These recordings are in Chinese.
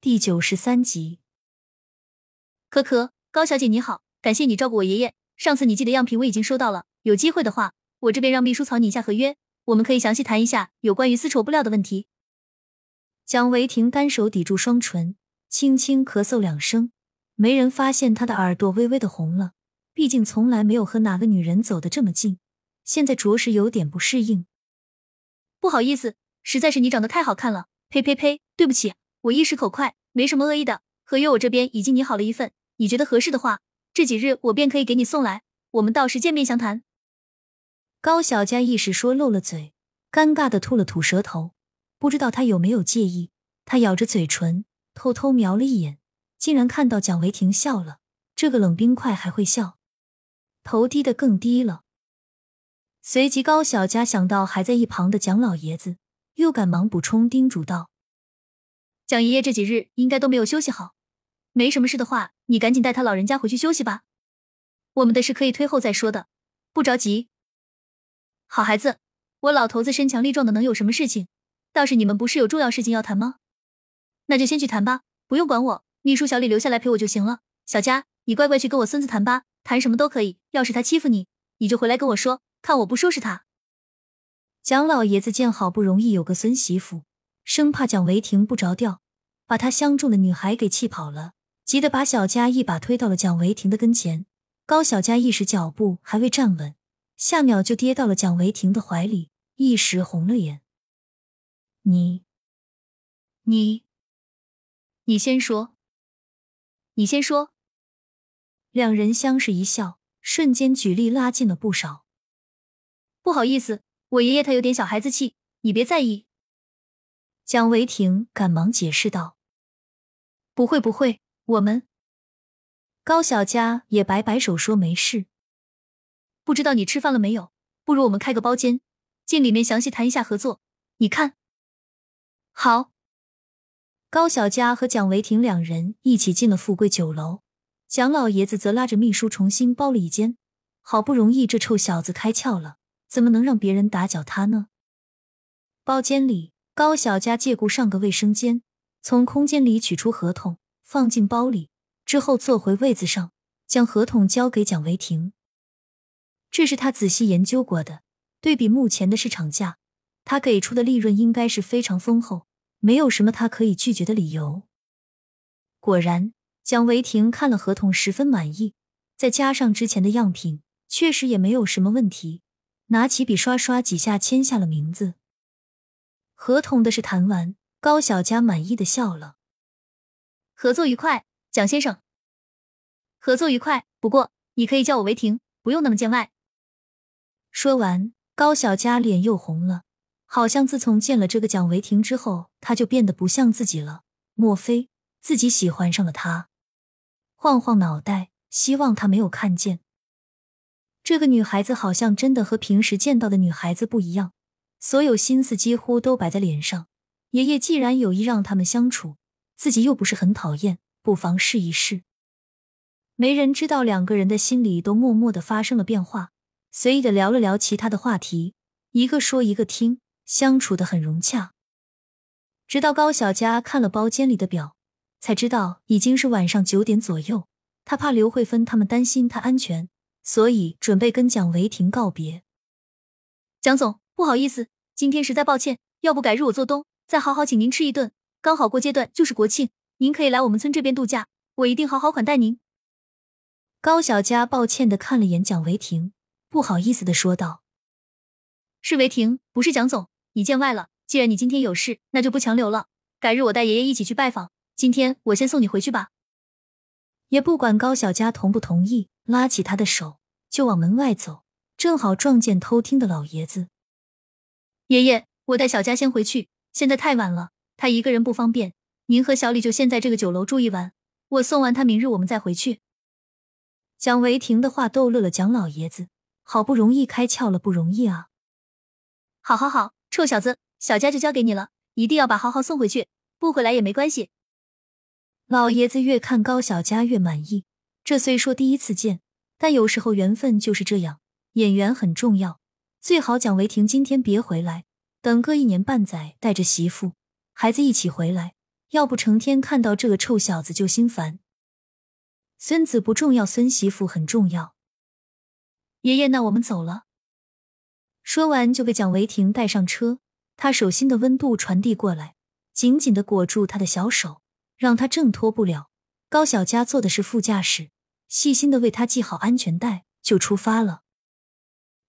第九十三集。可可，高小姐你好，感谢你照顾我爷爷。上次你寄的样品我已经收到了，有机会的话，我这边让秘书草拟一下合约，我们可以详细谈一下有关于丝绸布料的问题。蒋维婷单手抵住双唇，轻轻咳嗽两声，没人发现她的耳朵微微的红了。毕竟从来没有和哪个女人走得这么近，现在着实有点不适应。不好意思，实在是你长得太好看了。呸呸呸，对不起，我一时口快，没什么恶意的。合约我这边已经拟好了一份，你觉得合适的话，这几日我便可以给你送来，我们到时见面详谈。高小佳一时说漏了嘴，尴尬的吐了吐舌头，不知道他有没有介意。他咬着嘴唇，偷偷瞄了一眼，竟然看到蒋维婷笑了。这个冷冰块还会笑。头低得更低了，随即高小佳想到还在一旁的蒋老爷子，又赶忙补充叮嘱道：“蒋爷爷这几日应该都没有休息好，没什么事的话，你赶紧带他老人家回去休息吧。我们的事可以推后再说的，不着急。好孩子，我老头子身强力壮的，能有什么事情？倒是你们不是有重要事情要谈吗？那就先去谈吧，不用管我，秘书小李留下来陪我就行了。小佳，你乖乖去跟我孙子谈吧。”谈什么都可以，要是他欺负你，你就回来跟我说，看我不收拾他。蒋老爷子见好不容易有个孙媳妇，生怕蒋维婷不着调，把他相中的女孩给气跑了，急得把小佳一把推到了蒋维婷的跟前。高小佳一时脚步还未站稳，下秒就跌到了蒋维婷的怀里，一时红了眼。你，你，你先说，你先说。两人相视一笑，瞬间举例拉近了不少。不好意思，我爷爷他有点小孩子气，你别在意。蒋维婷赶忙解释道：“不会不会，我们……”高小佳也摆摆手说：“没事。”不知道你吃饭了没有？不如我们开个包间，进里面详细谈一下合作。你看，好。高小佳和蒋维婷两人一起进了富贵酒楼。蒋老爷子则拉着秘书重新包了一间，好不容易这臭小子开窍了，怎么能让别人打搅他呢？包间里，高小佳借故上个卫生间，从空间里取出合同，放进包里，之后坐回位子上，将合同交给蒋维婷。这是他仔细研究过的，对比目前的市场价，他给出的利润应该是非常丰厚，没有什么他可以拒绝的理由。果然。蒋维婷看了合同，十分满意，再加上之前的样品，确实也没有什么问题。拿起笔刷刷几下，签下了名字。合同的事谈完，高小佳满意的笑了。合作愉快，蒋先生。合作愉快，不过你可以叫我维婷，不用那么见外。说完，高小佳脸又红了，好像自从见了这个蒋维婷之后，他就变得不像自己了。莫非自己喜欢上了他？晃晃脑袋，希望他没有看见。这个女孩子好像真的和平时见到的女孩子不一样，所有心思几乎都摆在脸上。爷爷既然有意让他们相处，自己又不是很讨厌，不妨试一试。没人知道两个人的心里都默默的发生了变化，随意的聊了聊其他的话题，一个说一个听，相处的很融洽。直到高小佳看了包间里的表。才知道已经是晚上九点左右，他怕刘慧芬他们担心他安全，所以准备跟蒋维婷告别。蒋总，不好意思，今天实在抱歉，要不改日我做东，再好好请您吃一顿。刚好过阶段就是国庆，您可以来我们村这边度假，我一定好好款待您。高小佳抱歉的看了眼蒋维婷，不好意思的说道：“是维婷，不是蒋总，你见外了。既然你今天有事，那就不强留了，改日我带爷爷一起去拜访。”今天我先送你回去吧，也不管高小佳同不同意，拉起他的手就往门外走，正好撞见偷听的老爷子。爷爷，我带小佳先回去，现在太晚了，他一个人不方便，您和小李就先在这个酒楼住一晚，我送完他，明日我们再回去。蒋维婷的话逗乐了蒋老爷子，好不容易开窍了，不容易啊！好，好，好，臭小子，小佳就交给你了，一定要把豪豪送回去，不回来也没关系。老爷子越看高小佳越满意，这虽说第一次见，但有时候缘分就是这样，演员很重要。最好蒋维婷今天别回来，等个一年半载，带着媳妇孩子一起回来，要不成天看到这个臭小子就心烦。孙子不重要，孙媳妇很重要。爷爷，那我们走了。说完就被蒋维婷带上车，他手心的温度传递过来，紧紧的裹住他的小手，让他挣脱不了。高小佳坐的是副驾驶，细心的为他系好安全带，就出发了。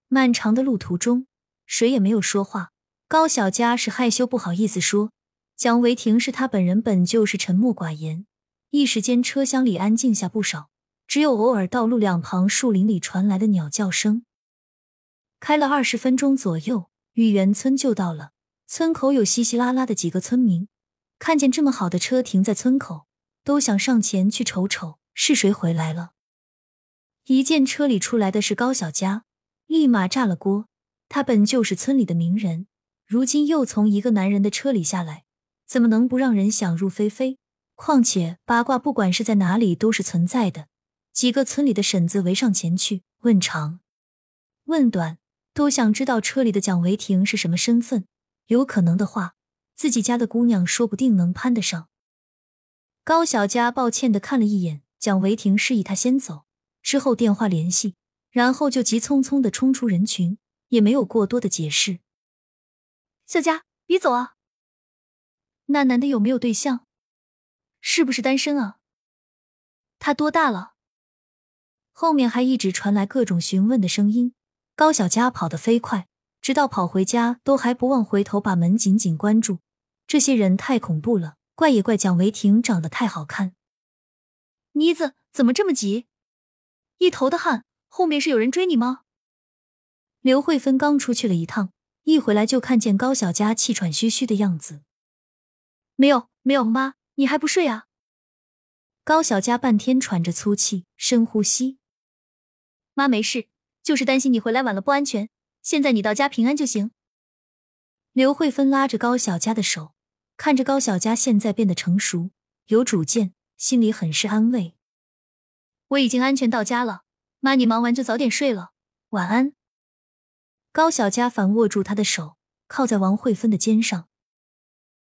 漫长的路途中，谁也没有说话。高小佳是害羞不好意思说，蒋维婷是他本人本就是沉默寡言。一时间，车厢里安静下不少，只有偶尔道路两旁树林里传来的鸟叫声。开了二十分钟左右，雨园村就到了。村口有稀稀拉拉的几个村民，看见这么好的车停在村口，都想上前去瞅瞅是谁回来了。一见车里出来的是高小佳，立马炸了锅。他本就是村里的名人，如今又从一个男人的车里下来，怎么能不让人想入非非？况且八卦不管是在哪里都是存在的。几个村里的婶子围上前去问长问短。都想知道车里的蒋维婷是什么身份，有可能的话，自己家的姑娘说不定能攀得上。高小佳抱歉的看了一眼蒋维婷，示意他先走，之后电话联系，然后就急匆匆的冲出人群，也没有过多的解释。小佳，别走啊！那男的有没有对象？是不是单身啊？他多大了？后面还一直传来各种询问的声音。高小佳跑得飞快，直到跑回家都还不忘回头把门紧紧关住。这些人太恐怖了，怪也怪蒋维婷长得太好看。妮子怎么这么急？一头的汗，后面是有人追你吗？刘慧芬刚出去了一趟，一回来就看见高小佳气喘吁吁的样子。没有，没有，妈，你还不睡啊？高小佳半天喘着粗气，深呼吸。妈没事。就是担心你回来晚了不安全，现在你到家平安就行。刘慧芬拉着高小佳的手，看着高小佳现在变得成熟、有主见，心里很是安慰。我已经安全到家了，妈，你忙完就早点睡了，晚安。高小佳反握住他的手，靠在王慧芬的肩上，